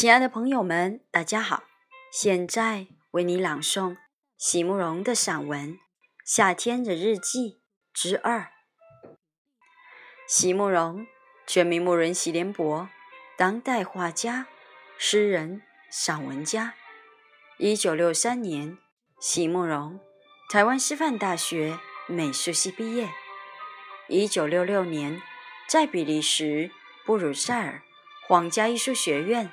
亲爱的朋友们，大家好！现在为你朗诵席慕容的散文《夏天的日记》之二。席慕容，全名慕人席联博，当代画家、诗人、散文家。一九六三年，席慕容台湾师范大学美术系毕业。一九六六年，在比利时布鲁塞尔皇家艺术学院。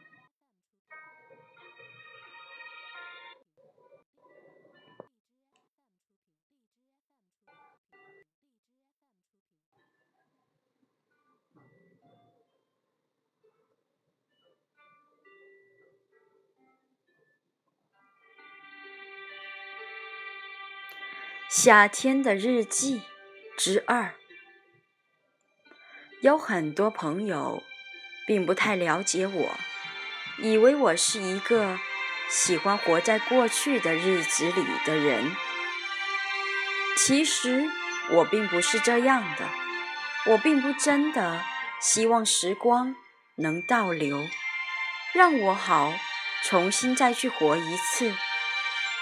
夏天的日记之二，有很多朋友并不太了解我，以为我是一个喜欢活在过去的日子里的人。其实我并不是这样的，我并不真的希望时光能倒流，让我好重新再去活一次。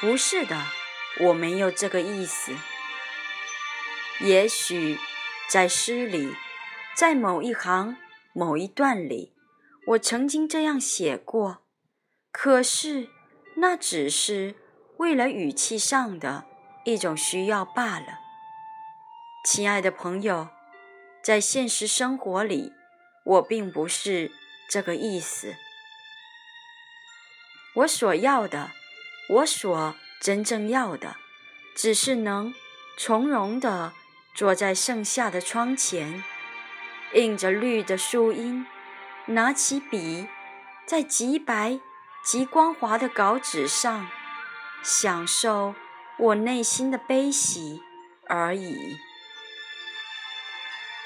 不是的。我没有这个意思。也许在诗里，在某一行、某一段里，我曾经这样写过，可是那只是为了语气上的一种需要罢了。亲爱的朋友，在现实生活里，我并不是这个意思。我所要的，我所。真正要的，只是能从容地坐在盛夏的窗前，映着绿的树荫，拿起笔，在极白、极光滑的稿纸上，享受我内心的悲喜而已。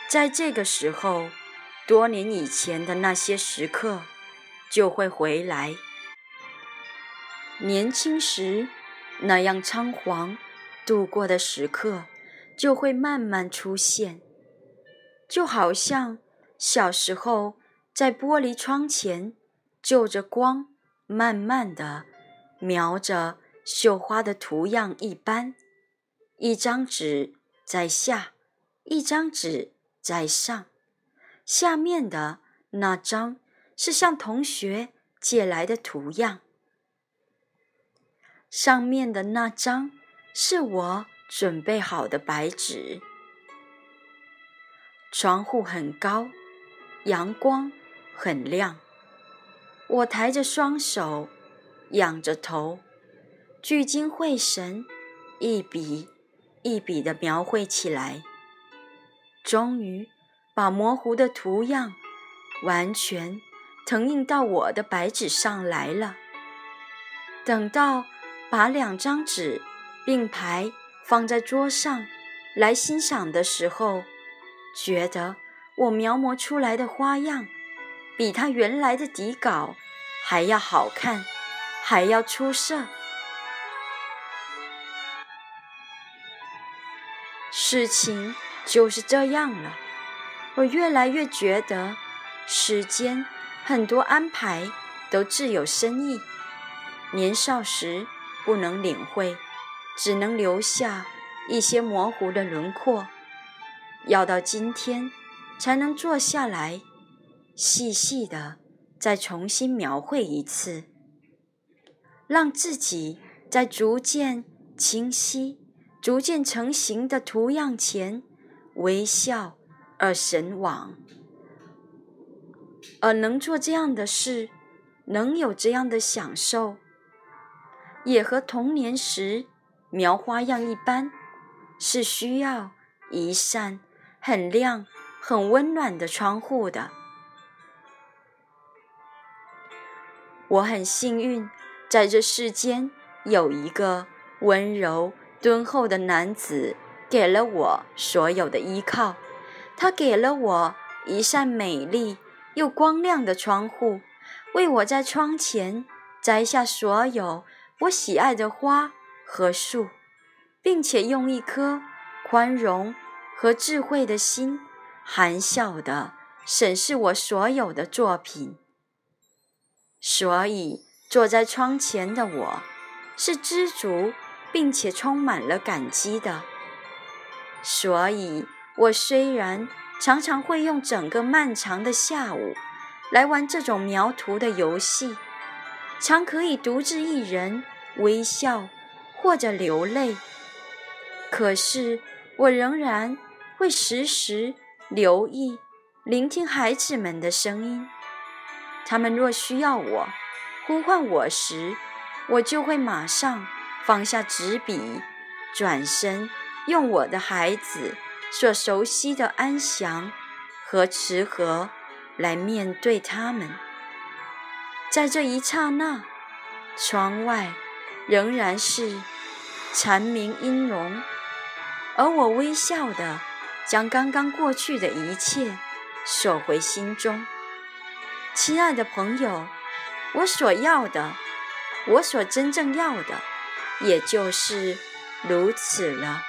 在这个时候，多年以前的那些时刻就会回来。年轻时。那样仓皇度过的时刻，就会慢慢出现，就好像小时候在玻璃窗前就着光，慢慢的描着绣花的图样一般。一张纸在下，一张纸在上，下面的那张是向同学借来的图样。上面的那张是我准备好的白纸。窗户很高，阳光很亮。我抬着双手，仰着头，聚精会神，一笔一笔地描绘起来。终于，把模糊的图样完全腾印到我的白纸上来了。等到。把两张纸并排放在桌上来欣赏的时候，觉得我描摹出来的花样比他原来的底稿还要好看，还要出色。事情就是这样了，我越来越觉得时间很多安排都自有深意。年少时。不能领会，只能留下一些模糊的轮廓。要到今天，才能坐下来，细细的再重新描绘一次，让自己在逐渐清晰、逐渐成型的图样前微笑而神往。而能做这样的事，能有这样的享受。也和童年时描花样一般，是需要一扇很亮、很温暖的窗户的。我很幸运，在这世间有一个温柔敦厚的男子，给了我所有的依靠。他给了我一扇美丽又光亮的窗户，为我在窗前摘下所有我喜爱的花和树，并且用一颗宽容和智慧的心，含笑地审视我所有的作品。所以，坐在窗前的我，是知足并且充满了感激的。所以。我虽然常常会用整个漫长的下午来玩这种描图的游戏，常可以独自一人微笑或者流泪，可是我仍然会时时留意、聆听孩子们的声音。他们若需要我、呼唤我时，我就会马上放下纸笔，转身用我的孩子。所熟悉的安详和慈和来面对他们，在这一刹那，窗外仍然是蝉鸣音容，而我微笑的将刚刚过去的一切锁回心中。亲爱的朋友，我所要的，我所真正要的，也就是如此了。